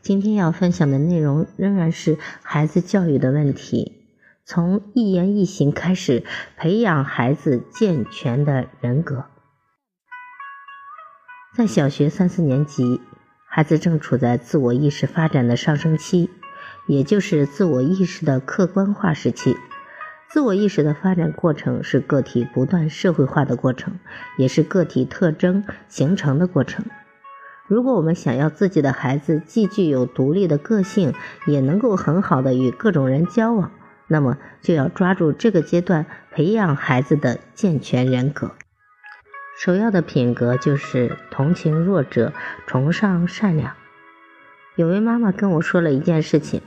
今天要分享的内容仍然是孩子教育的问题，从一言一行开始培养孩子健全的人格。在小学三四年级，孩子正处在自我意识发展的上升期，也就是自我意识的客观化时期。自我意识的发展过程是个体不断社会化的过程，也是个体特征形成的过程。如果我们想要自己的孩子既具有独立的个性，也能够很好的与各种人交往，那么就要抓住这个阶段培养孩子的健全人格。首要的品格就是同情弱者，崇尚善良。有位妈妈跟我说了一件事情，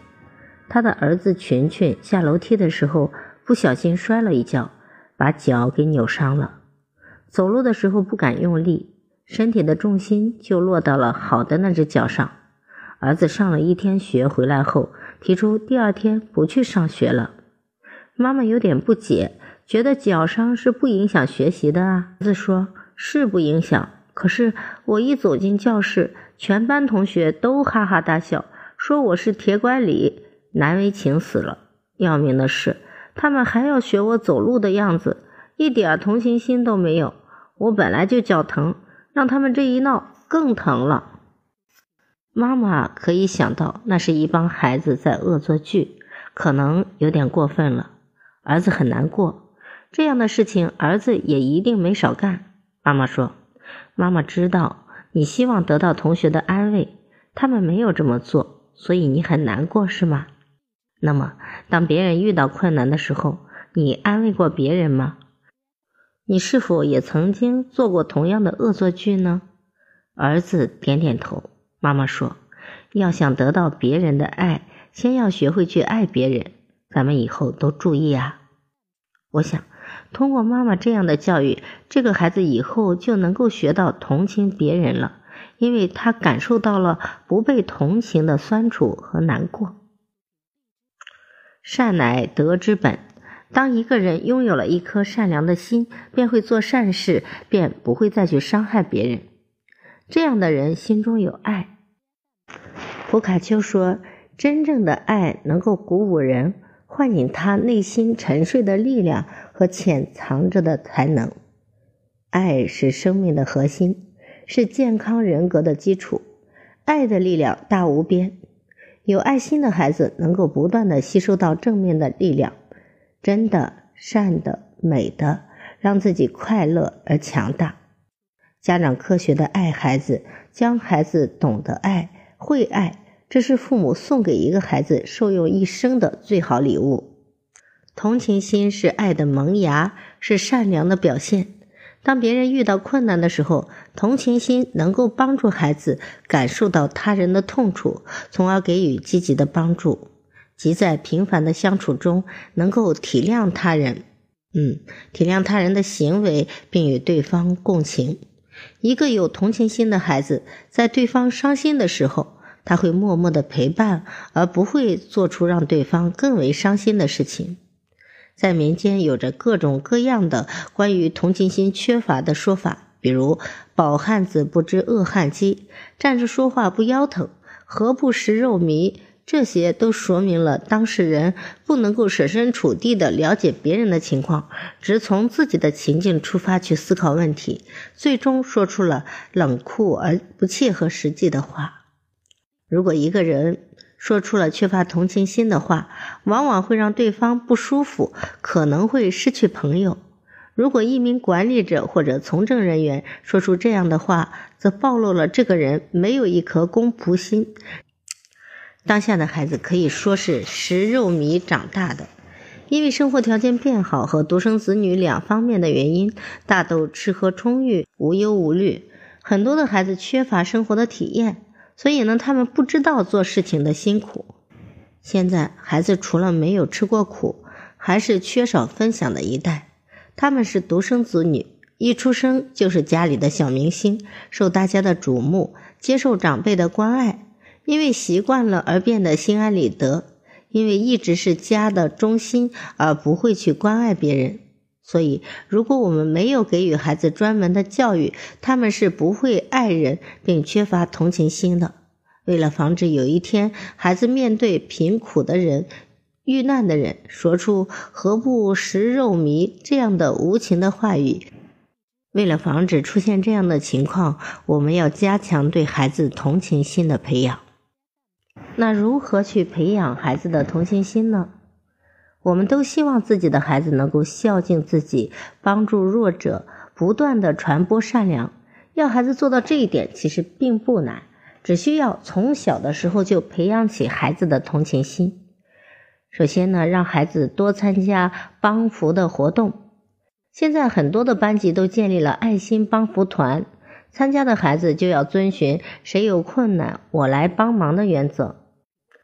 她的儿子群群下楼梯的时候不小心摔了一跤，把脚给扭伤了，走路的时候不敢用力。身体的重心就落到了好的那只脚上。儿子上了一天学回来后，提出第二天不去上学了。妈妈有点不解，觉得脚伤是不影响学习的啊。儿子说：“是不影响，可是我一走进教室，全班同学都哈哈大笑，说我是铁拐李，难为情死了。要命的是，他们还要学我走路的样子，一点同情心都没有。我本来就脚疼。”让他们这一闹更疼了。妈妈可以想到，那是一帮孩子在恶作剧，可能有点过分了。儿子很难过，这样的事情儿子也一定没少干。妈妈说：“妈妈知道你希望得到同学的安慰，他们没有这么做，所以你很难过，是吗？那么，当别人遇到困难的时候，你安慰过别人吗？”你是否也曾经做过同样的恶作剧呢？儿子点点头。妈妈说：“要想得到别人的爱，先要学会去爱别人。咱们以后都注意啊！”我想，通过妈妈这样的教育，这个孩子以后就能够学到同情别人了，因为他感受到了不被同情的酸楚和难过。善乃德之本。当一个人拥有了一颗善良的心，便会做善事，便不会再去伤害别人。这样的人心中有爱。普卡丘说：“真正的爱能够鼓舞人，唤醒他内心沉睡的力量和潜藏着的才能。爱是生命的核心，是健康人格的基础。爱的力量大无边。有爱心的孩子能够不断的吸收到正面的力量。”真的、善的、美的，让自己快乐而强大。家长科学的爱孩子，将孩子懂得爱、会爱，这是父母送给一个孩子受用一生的最好礼物。同情心是爱的萌芽，是善良的表现。当别人遇到困难的时候，同情心能够帮助孩子感受到他人的痛楚，从而给予积极的帮助。即在平凡的相处中，能够体谅他人，嗯，体谅他人的行为，并与对方共情。一个有同情心的孩子，在对方伤心的时候，他会默默的陪伴，而不会做出让对方更为伤心的事情。在民间有着各种各样的关于同情心缺乏的说法，比如“饱汉子不知饿汉饥”，站着说话不腰疼，何不食肉糜？这些都说明了当事人不能够设身处地的了解别人的情况，只从自己的情境出发去思考问题，最终说出了冷酷而不切合实际的话。如果一个人说出了缺乏同情心的话，往往会让对方不舒服，可能会失去朋友。如果一名管理者或者从政人员说出这样的话，则暴露了这个人没有一颗公仆心。当下的孩子可以说是食肉糜长大的，因为生活条件变好和独生子女两方面的原因，大都吃喝充裕，无忧无虑。很多的孩子缺乏生活的体验，所以呢，他们不知道做事情的辛苦。现在孩子除了没有吃过苦，还是缺少分享的一代。他们是独生子女，一出生就是家里的小明星，受大家的瞩目，接受长辈的关爱，因为习惯了而变得心安理得，因为一直是家的中心而不会去关爱别人。所以，如果我们没有给予孩子专门的教育，他们是不会爱人并缺乏同情心的。为了防止有一天孩子面对贫苦的人、遇难的人，说出“何不食肉糜”这样的无情的话语，为了防止出现这样的情况，我们要加强对孩子同情心的培养。那如何去培养孩子的同情心呢？我们都希望自己的孩子能够孝敬自己，帮助弱者，不断的传播善良。要孩子做到这一点，其实并不难。只需要从小的时候就培养起孩子的同情心。首先呢，让孩子多参加帮扶的活动。现在很多的班级都建立了爱心帮扶团，参加的孩子就要遵循“谁有困难我来帮忙”的原则，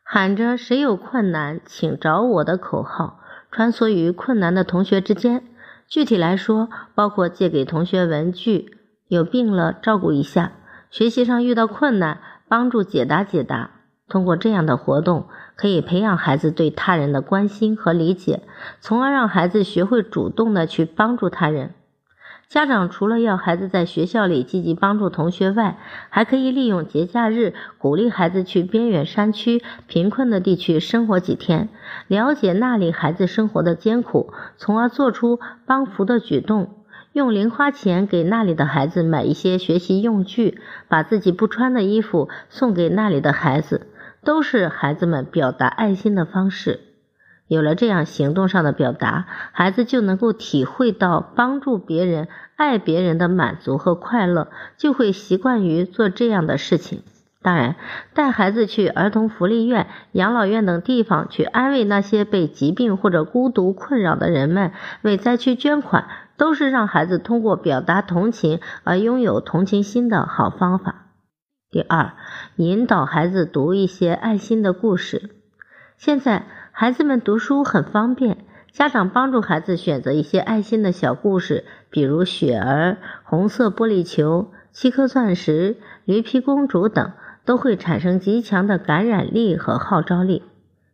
喊着“谁有困难请找我的”口号，穿梭于困难的同学之间。具体来说，包括借给同学文具，有病了照顾一下。学习上遇到困难，帮助解答解答。通过这样的活动，可以培养孩子对他人的关心和理解，从而让孩子学会主动的去帮助他人。家长除了要孩子在学校里积极帮助同学外，还可以利用节假日鼓励孩子去边远山区、贫困的地区生活几天，了解那里孩子生活的艰苦，从而做出帮扶的举动。用零花钱给那里的孩子买一些学习用具，把自己不穿的衣服送给那里的孩子，都是孩子们表达爱心的方式。有了这样行动上的表达，孩子就能够体会到帮助别人、爱别人的满足和快乐，就会习惯于做这样的事情。当然，带孩子去儿童福利院、养老院等地方去安慰那些被疾病或者孤独困扰的人们，为灾区捐款。都是让孩子通过表达同情而拥有同情心的好方法。第二，引导孩子读一些爱心的故事。现在孩子们读书很方便，家长帮助孩子选择一些爱心的小故事，比如雪儿、红色玻璃球、七颗钻石、驴皮公主等，都会产生极强的感染力和号召力。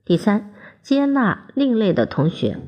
第三，接纳另类的同学，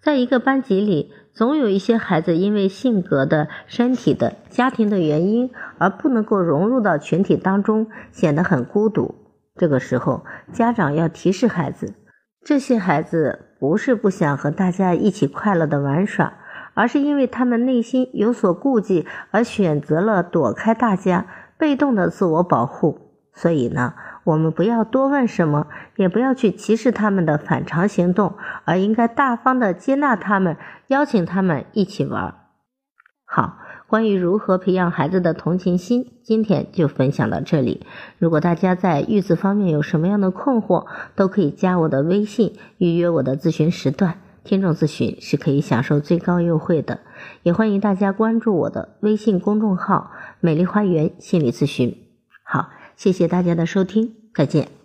在一个班级里。总有一些孩子因为性格的、身体的、家庭的原因而不能够融入到群体当中，显得很孤独。这个时候，家长要提示孩子，这些孩子不是不想和大家一起快乐的玩耍，而是因为他们内心有所顾忌而选择了躲开大家，被动的自我保护。所以呢，我们不要多问什么，也不要去歧视他们的反常行动，而应该大方的接纳他们，邀请他们一起玩。好，关于如何培养孩子的同情心，今天就分享到这里。如果大家在育子方面有什么样的困惑，都可以加我的微信预约我的咨询时段。听众咨询是可以享受最高优惠的，也欢迎大家关注我的微信公众号“美丽花园心理咨询”。好。谢谢大家的收听，再见。